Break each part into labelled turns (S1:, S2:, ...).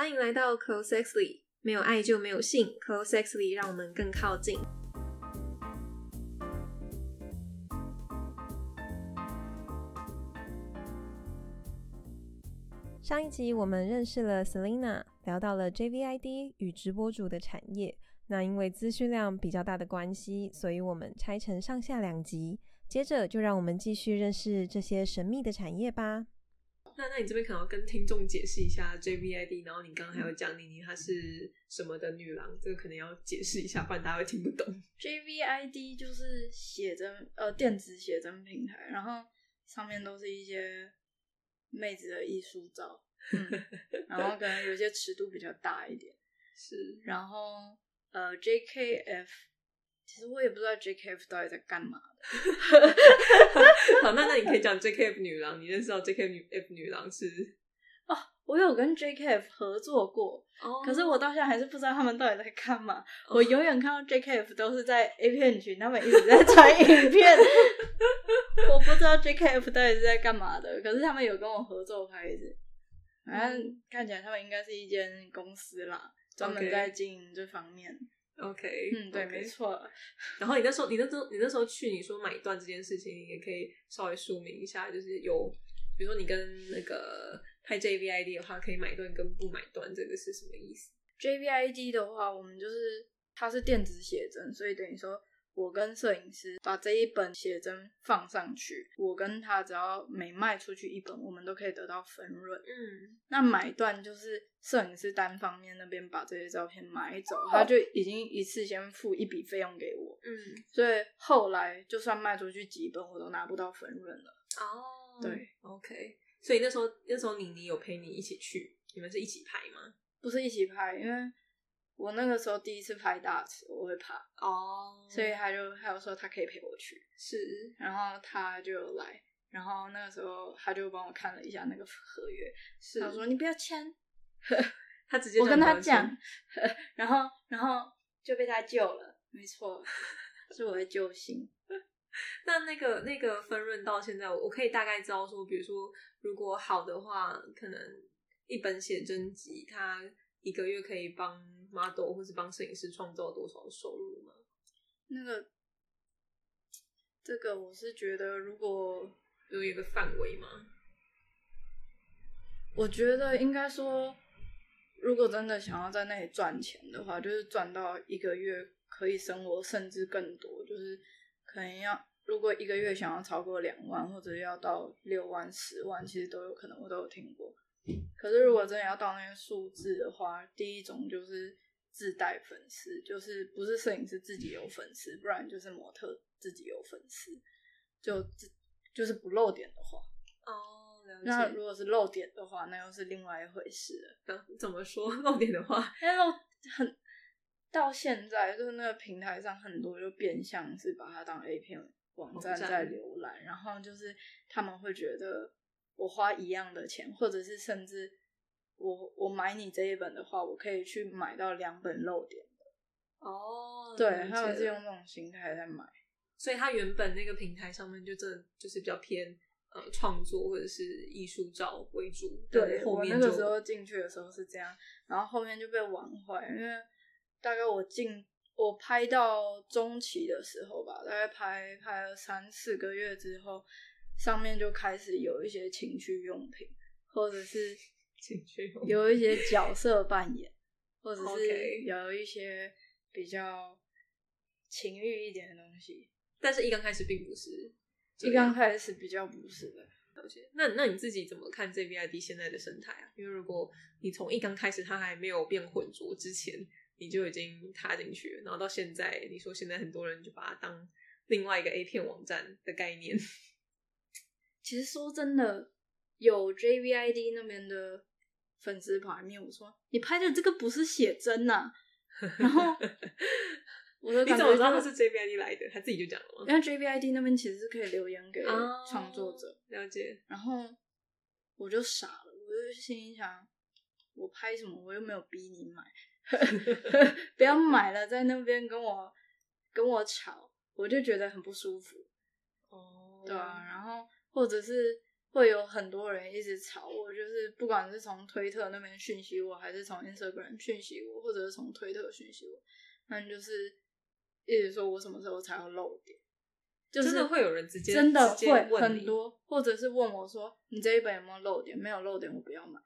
S1: 欢迎来到 Close Sexly，没有爱就没有性，Close Sexly 让我们更靠近。上一集我们认识了 Selina，聊到了 JVID 与直播主的产业。那因为资讯量比较大的关系，所以我们拆成上下两集。接着就让我们继续认识这些神秘的产业吧。那那你这边可能要跟听众解释一下 JVID，然后你刚刚还有讲妮妮她是什么的女郎，这个可能要解释一下，不然大家会听不懂。
S2: JVID 就是写真呃电子写真平台，然后上面都是一些妹子的艺术照，嗯，然后可能有些尺度比较大一点，
S1: 是，
S2: 然后。呃，JKF，其实我也不知道 JKF 到底在干嘛的。
S1: 好，那那你可以讲 JKF 女郎，你认识到 JKF 女郎是？
S2: 哦，我有跟 JKF 合作过，可是我到现在还是不知道他们到底在干嘛。我永远看到 JKF 都是在 A 片群，他们一直在传影片。我不知道 JKF 到底是在干嘛的，可是他们有跟我合作拍子，反正看起来他们应该是一间公司啦。专门在经营这方面
S1: ，OK，
S2: 嗯，对，没错。
S1: 然后你那时候，你那时候，你那时候去，你说买断这件事情，你也可以稍微说明一下，就是有，比如说你跟那个拍 JVID 的话，可以买断跟不买断，这个是什么意思
S2: ？JVID 的话，我们就是它是电子写真，所以等于说。我跟摄影师把这一本写真放上去，我跟他只要每卖出去一本，我们都可以得到分润。嗯，那买断就是摄影师单方面那边把这些照片买走，他就已经一次先付一笔费用给我。嗯，所以后来就算卖出去几本，我都拿不到分润了。哦，对
S1: ，OK。所以那时候那时候妮妮有陪你一起去，你们是一起拍吗？
S2: 不是一起拍，因为。我那个时候第一次拍大尺，我会怕哦，所以他就他有说他可以陪我去，
S1: 是，
S2: 然后他就来，然后那个时候他就帮我看了一下那个合约，是，他说你不要签，
S1: 他直接
S2: 我跟他讲，然后然后就被他救了，没错，是我的救星。
S1: 那那个那个分润到现在，我可以大概知道说，比如说如果好的话，可能一本写真集它。一个月可以帮 model 或是帮摄影师创造多少收入吗？
S2: 那个，这个我是觉得，如果
S1: 有一个范围吗？
S2: 我觉得应该说，如果真的想要在那里赚钱的话，就是赚到一个月可以生活，甚至更多，就是可能要如果一个月想要超过两万，或者要到六万、十万，其实都有可能，我都有听过。可是，如果真的要到那些数字的话，第一种就是自带粉丝，就是不是摄影师自己有粉丝，不然就是模特自己有粉丝，就就是不露点的话。
S1: 哦，
S2: 那如果是露点的话，那又是另外一回事
S1: 了。怎么说 露点的话？
S2: 因为露很到现在，就是那个平台上很多就变相是把它当 A 片网站在浏览，然后就是他们会觉得。我花一样的钱，或者是甚至我我买你这一本的话，我可以去买到两本漏点的
S1: 哦。
S2: 对，他们是用这种心态在买，
S1: 所以他原本那个平台上面就真的就是比较偏呃创作或者是艺术照为主。
S2: 对，
S1: 我
S2: 那个时候进去的时候是这样，然后后面就被玩坏，因为大概我进我拍到中期的时候吧，大概拍拍了三四个月之后。上面就开始有一些情趣用品，或者是
S1: 情趣
S2: 有一些角色扮演，或者是有一些比较情欲一点的东西。
S1: 但是，一刚开始并不是，
S2: 一刚开始比较不是的。
S1: 那那你自己怎么看 JVID 现在的生态啊？因为如果你从一刚开始它还没有变浑浊之前，你就已经踏进去了，然后到现在，你说现在很多人就把它当另外一个 A 片网站的概念。
S2: 其实说真的，有 JVID 那边的粉丝跑来面我说：“你拍的这个不是写真呐。”然后 我说：“
S1: 你怎么知道他是 JVID 来的？他自己就讲了吗？”
S2: 因为 JVID 那边其实是可以留言给创作者，
S1: 了解。
S2: 然后我就傻了，我就心里想：我拍什么？我又没有逼你买，不要买了，在那边跟我跟我吵，我就觉得很不舒服。哦，对啊，然后。或者是会有很多人一直吵我，就是不管是从推特那边讯息我，还是从 Instagram 讯息我，或者是从推特讯息我，那就是一直说我什么时候才要漏点，就是
S1: 真的会有人直接
S2: 真的会
S1: 问
S2: 很多，或者是问我说你这一本有没有漏点？没有漏点我不要买。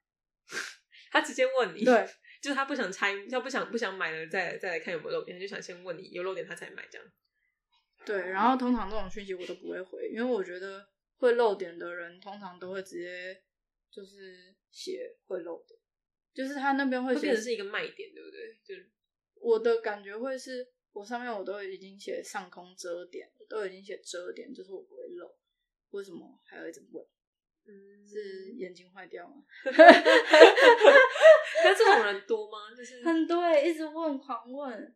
S1: 他直接问你，
S2: 对，
S1: 就是他不想拆，他不想不想买了再再来看有没有漏点，他就想先问你有漏点他才买这样。
S2: 对，然后通常这种讯息我都不会回，因为我觉得会漏点的人通常都会直接就是写会漏点，就是他那边会写
S1: 会变成是一个卖点，对不对？就是
S2: 我的感觉会是我上面我都已经写上空遮点，都已经写遮点，就是我不会漏，为什么还要一直问？
S1: 嗯，
S2: 是眼睛坏掉吗？
S1: 那这种人多吗？就是
S2: 很多欸，一直问，狂问。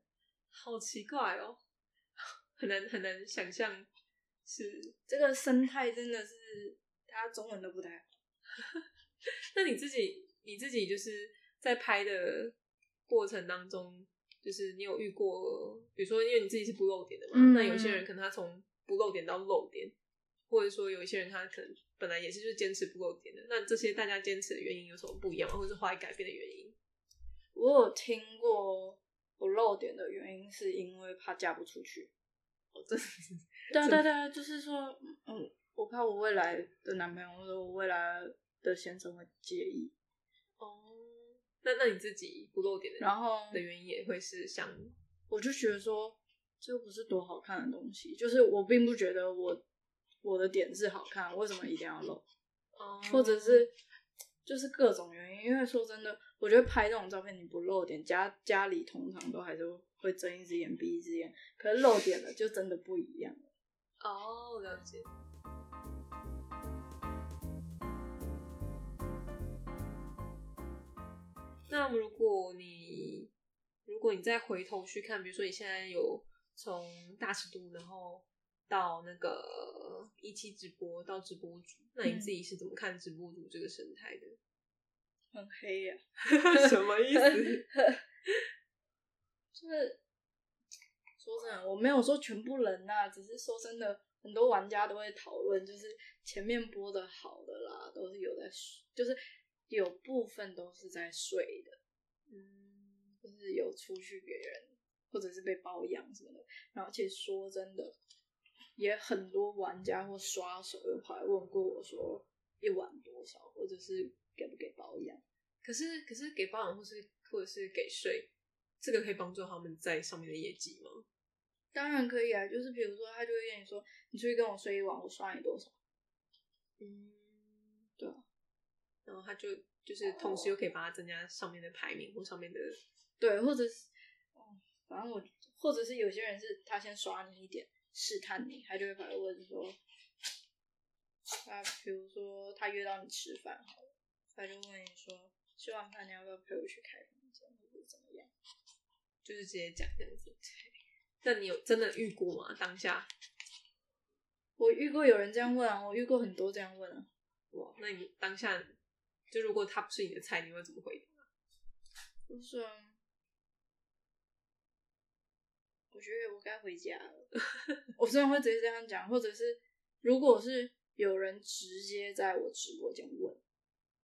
S1: 好奇怪哦，很难很难想象是。
S2: 这个生态真的是，他中文都不太好。
S1: 那你自己你自己就是在拍的过程当中，就是你有遇过，比如说因为你自己是不露点的嘛，
S2: 嗯
S1: 那有些人可能他从不露点到露点，或者说有一些人他可能本来也是就是坚持不露点的，那这些大家坚持的原因有什么不一样吗？或者是后来改变的原因？
S2: 我有听过不露点的原因，是因为怕嫁不出去。对啊对啊对啊，就是说，嗯，我怕我未来的男朋友或者我未来的先生会介意，
S1: 哦，那那你自己不露点的
S2: 然后
S1: 的原因也会是想
S2: 我就觉得说，这又不是多好看的东西，就是我并不觉得我我的点是好看，为什么一定要露？
S1: 哦
S2: 或者是就是各种原因。因为说真的，我觉得拍这种照片你不露点，家家里通常都还是会睁一只眼闭一只眼，可是露点了就真的不一样了。
S1: 哦，了解。那如果你如果你再回头去看，比如说你现在有从大尺度，然后到那个一期直播到直播主，那你自己是怎么看直播主这个生态的？
S2: 很黑呀、
S1: 什么意思？
S2: 就是说真的，我没有说全部人呐、只是说真的，很多玩家都会讨论，就是前面播的好的啦，都是有在，就是有部分都是在睡的，
S1: 嗯，
S2: 就是有出去给人，或者是被包养什么的。然后，其实说真的，也很多玩家或刷手又跑来问过我说一晚多少，或者是给不给包养。
S1: 可是可是给保养或是或者是给税，这个可以帮助他们在上面的业绩吗？
S2: 当然可以啊，就是比如说，他就会跟你说，你出去跟我睡一晚，我刷你多少？
S1: 嗯，
S2: 对啊，
S1: 然后他就就是同时又可以帮他增加上面的排名或上面的，
S2: 对，或者是，哦，反正我，或者是有些人是他先刷你一点，试探你，他就会跑来问说，他比如说他约到你吃饭好了，他就问你说，吃完饭你要不要陪我去开？
S1: 就是直接讲这样子。那你有真的遇过吗？当下
S2: 我遇过有人这样问啊，我遇过很多这样问啊。
S1: 哇，那你当下就如果他不是你的菜，你会怎么回答？
S2: 就是啊，我觉得我该回家了。我虽然会直接这样讲，或者是如果是有人直接在我直播间问，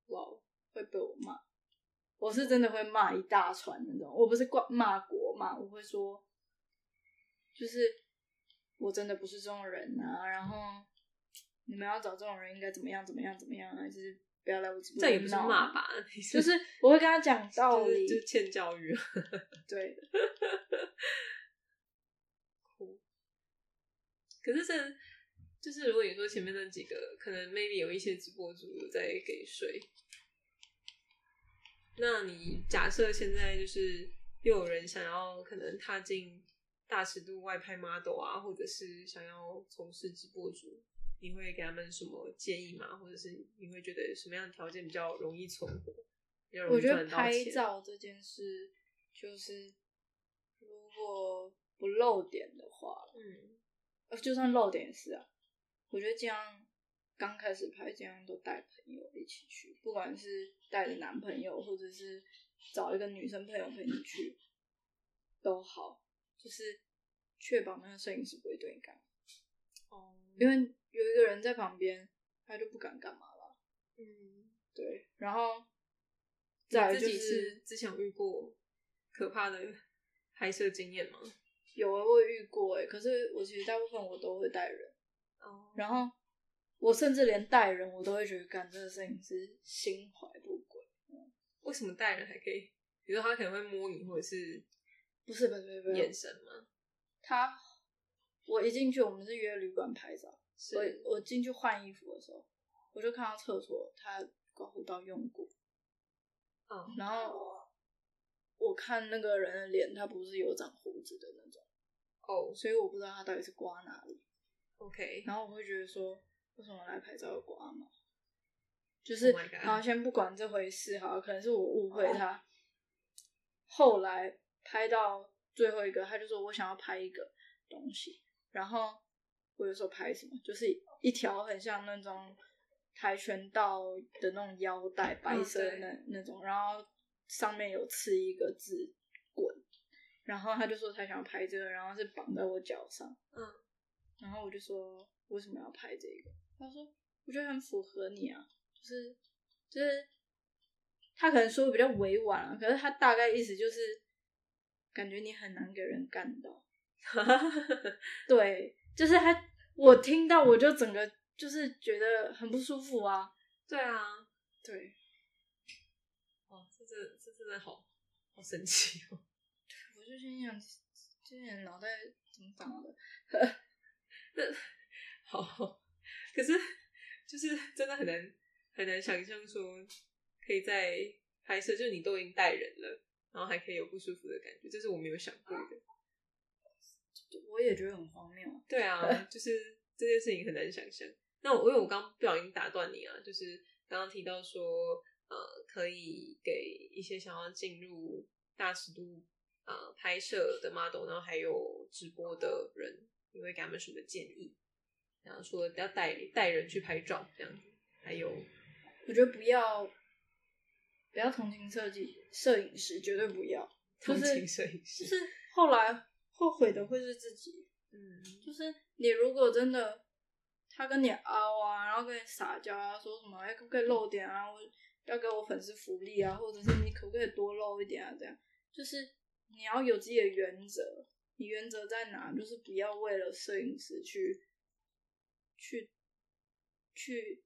S2: 哇，会被我骂。我是真的会骂一大串那种，我不是怪骂国骂，我会说，就是我真的不是这种人啊，然后你们要找这种人应该怎么样怎么样怎么样啊，就是不要来我直播
S1: 这也不是骂吧，
S2: 就是我会跟他讲道理，
S1: 就是就是欠教育。
S2: 对，
S1: 酷。可是这就是如果你说前面那几个，可能 maybe 有一些直播主在给税，那你假设现在就是又有人想要可能踏进大尺度外拍 model 啊，或者是想要从事直播主，你会给他们什么建议吗？或者是你会觉得什么样的条件比较容易存活？比较容易
S2: 我觉得拍？照这件事，就是如果不露点的话，
S1: 嗯，
S2: 呃，就算露点也是啊。我觉得这样刚开始拍，这样都带朋友一起去，不管是带着男朋友，或者是找一个女生朋友陪你去，都好，就是确保那个摄影师不会对你干嘛。
S1: 哦，
S2: 因为有一个人在旁边，他就不敢干嘛了。嗯，对，然后再来就是
S1: 之前有遇过可怕的拍摄经验吗？
S2: 有啊，我遇过哎，可是我其实大部分我都会带人，哦，然后我甚至连带人我都会觉得干这个摄影师心怀不轨。
S1: 为什么带人还可以？比如说他可能会摸你，或者是
S2: 不是不是不是
S1: 眼神吗？
S2: 他我一进去，我们是约旅馆拍照，所以我进去换衣服的时候，我就看到厕所他刮胡刀用过，嗯，然后我看那个人的脸，他不是有长胡子的那种。哦，所以我不知道他到底是刮哪里。
S1: OK，
S2: 然后我会觉得说，为什么来拍照要刮毛？就是，然后先不管这回事哈，可能是我误会他。后来拍到最后一个，他就说我想要拍一个东西，然后我就说拍什么，就是一条很像那种跆拳道的那种腰带，白色的那那种，然后上面有刺一个字“滚”。然后他就说他想要拍这个，然后是绑在我脚上。嗯，然后我就说为什么要拍这个？他说我觉得很符合你啊，就是就是他可能说的比较委婉啊，可是他大概意思就是感觉你很难给人干到。对，就是他我听到我就整个就是觉得很不舒服啊。
S1: 对啊，
S2: 对，
S1: 哇，这这这真的好好神奇哦。
S2: 我就心想，这些人脑袋怎么长的？
S1: 那好，可是就是真的很难很难想象说，可以在拍摄，就是你都已经带人了，然后还可以有不舒服的感觉，这是我没有想过的。
S2: 我也觉得很荒谬。
S1: 对啊，就是这件事情很难想象。那我因为我刚不小心打断你啊，就是刚刚提到说，呃，可以给一些想要进入大尺度。呃，拍摄的 model，然后还有直播的人，你会给他们什么建议？然后除了要带带人去拍照这样子，还有，
S2: 我觉得不要不要同情设计摄影师，绝对不要
S1: 同情摄影师，
S2: 就是后来后悔的会是自己。嗯，就是你如果真的他跟你凹啊，然后跟你撒娇啊，说什么哎可不可以露点啊，我要给我粉丝福利啊，或者是你可不可以多露一点啊，这样就是。你要有自己的原则，你原则在哪？就是不要为了摄影师去去去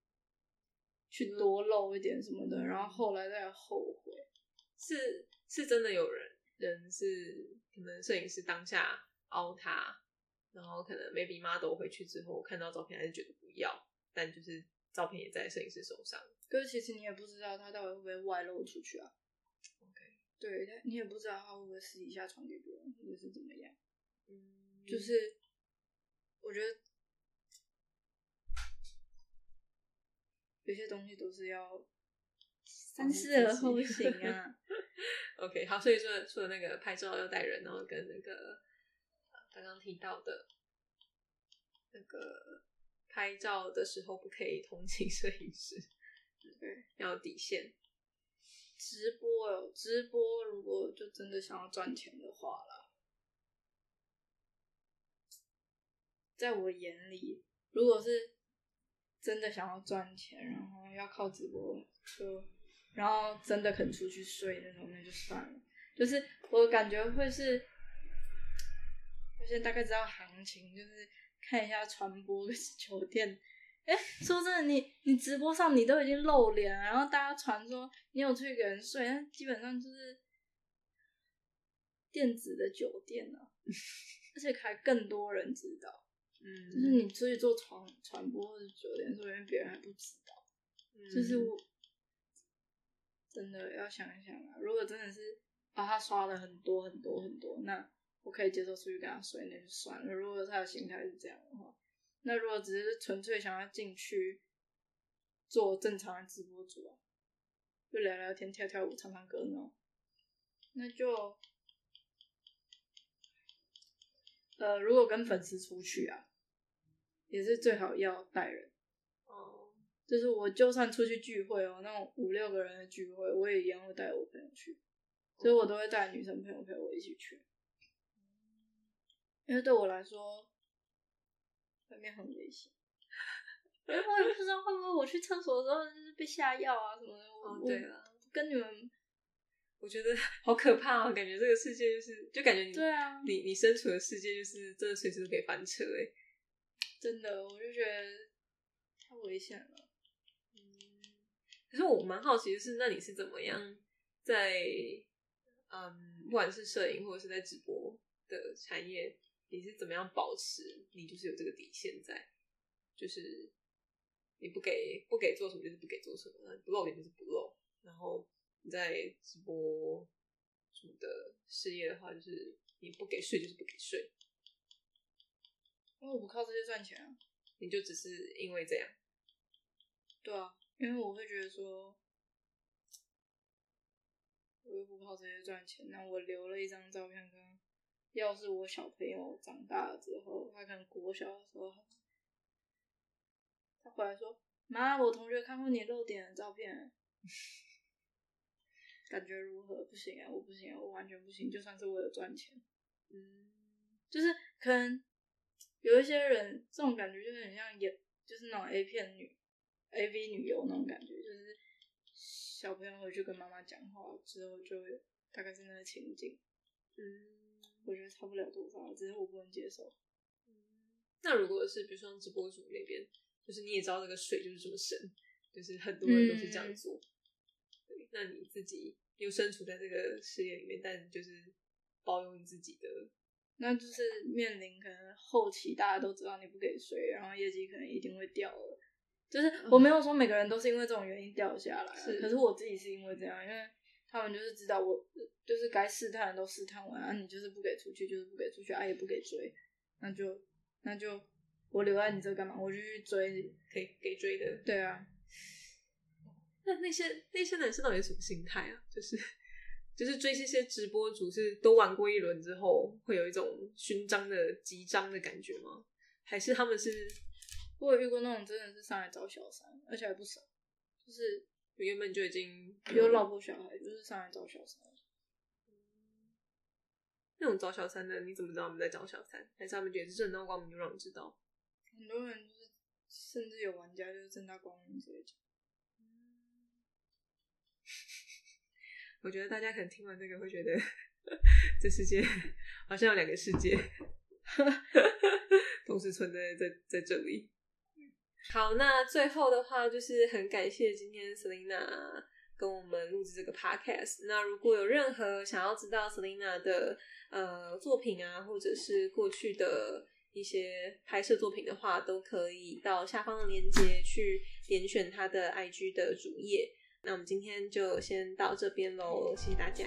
S2: 去多露一点什么的，然后后来再后悔。
S1: 是是真的有人人是可能摄影师当下凹他，然后可能 maybe model 回去之后看到照片还是觉得不要，但就是照片也在摄影师手上。
S2: 可是其实你也不知道他到底会不会外露出去啊。对他，你也不知道他会不会私底下传给别人，或者是怎么样。嗯，就是我觉得有些东西都是要三思而后 行啊。
S1: OK，好，所以说除了那个拍照要带人，然后跟那个刚刚提到的那个拍照的时候不可以同情摄影师，对，要有底线。
S2: 直播哦，直播如果就真的想要赚钱的话啦，在我眼里，如果是真的想要赚钱，然后要靠直播，就然后真的肯出去睡那种，那就算了。就是我感觉会是，我现在大概知道行情，就是看一下传播酒店。哎，说真的，你你直播上你都已经露脸，然后大家传说你有出去给人睡，那基本上就是电子的酒店啊，而且还更多人知道，嗯，就是你出去做传传播或者酒店，说不定别人还不知道，就是我真的要想一想啊，如果真的是把他刷了很多很多很多，那我可以接受出去跟他睡，那就算了。如果他的心态是这样的话。那如果只是纯粹想要进去做正常的直播主啊，就聊聊天、跳跳舞、唱唱歌那种，那就，呃，如果跟粉丝出去啊，也是最好要带人。哦，就是我就算出去聚会哦，那种五六个人的聚会，我也一样会带我朋友去，所以我都会带女生朋友陪我一起去，因为对我来说。外面很危险，我也不知道会不会我去厕所的时候就是被下药啊什么的。
S1: 哦，
S2: 我
S1: 对了，
S2: 跟你们
S1: 我觉得好可怕啊！感觉这个世界就是，就感觉你
S2: 对啊，
S1: 你你身处的世界就是真的随时都可以翻车哎。
S2: 真的，我就觉得太危险了。
S1: 嗯可是我蛮好奇的是，那你是怎么样在嗯，不管是摄影或者是在直播的产业，你是怎么样保持你就是有这个底线在，就是你不给不给做什么就是不给做什么，不露脸就是不露，然后你在直播主的事业的话，就是你不给税就是不给税，
S2: 因为我不靠这些赚钱啊。
S1: 你就只是因为这样，
S2: 对啊，因为我会觉得说，我又不靠这些赚钱，那我留了一张照片跟，要是我小朋友长大了之后，他可能国小的时候，他回来说：“妈，我同学看过你露点的照片，感觉如何？不行啊，我不行啊，我完全不行。就算是为了赚钱，
S1: 嗯，
S2: 就是可能有一些人这种感觉就是很像演，就是那种 A 片女、A V 女优那种感觉，就是小朋友回去跟妈妈讲话之后，就会大概是那个情景。
S1: 嗯，
S2: 我觉得差不了多少，只是我不能接受。
S1: 那如果是比如说像直播主那边，就是你也知道这个水就是这么深，就是很多人都是这样做。对，那你自己又身处在这个事业里面，但就是保有你自己的，
S2: 那就是面临可能后期大家都知道你不给税，然后业绩可能一定会掉了。就是我没有说每个人都是因为这种原因掉下来啊，
S1: 是
S2: 可是我自己是因为这样，因为他们就是知道我就是该试探的都试探完，啊，你就是不给出去，就是不给出去，啊也不给追，那就那就我留在你这干嘛？我就去追，
S1: 可以给追的。
S2: 对啊，
S1: 那那些那些男生到底什么心态啊？就是就是追这些直播主是都玩过一轮之后，会有一种勋章的集章的感觉吗？还是他们是
S2: 我有遇过那种真的是上来找小三，而且还不少，就是
S1: 原本就已经
S2: 有老婆小孩，就是上来找小三。
S1: 那种找小三的，你怎么知道他们在找小三？还是他们觉得正大光明就让你知道？
S2: 很多人就是，甚至有玩家就是正大光明直接讲。
S1: 我觉得大家可能听完这个会觉得，这世界好像有两个世界 同时存在在在这里。好，那最后的话就是很感谢今天 Selina 跟我们录制这个 podcast。那如果有任何想要知道 Selina 的呃作品啊，或者是过去的一些拍摄作品的话，都可以到下方的链接去点选她的 IG 的主页。那我们今天就先到这边喽，谢谢大家。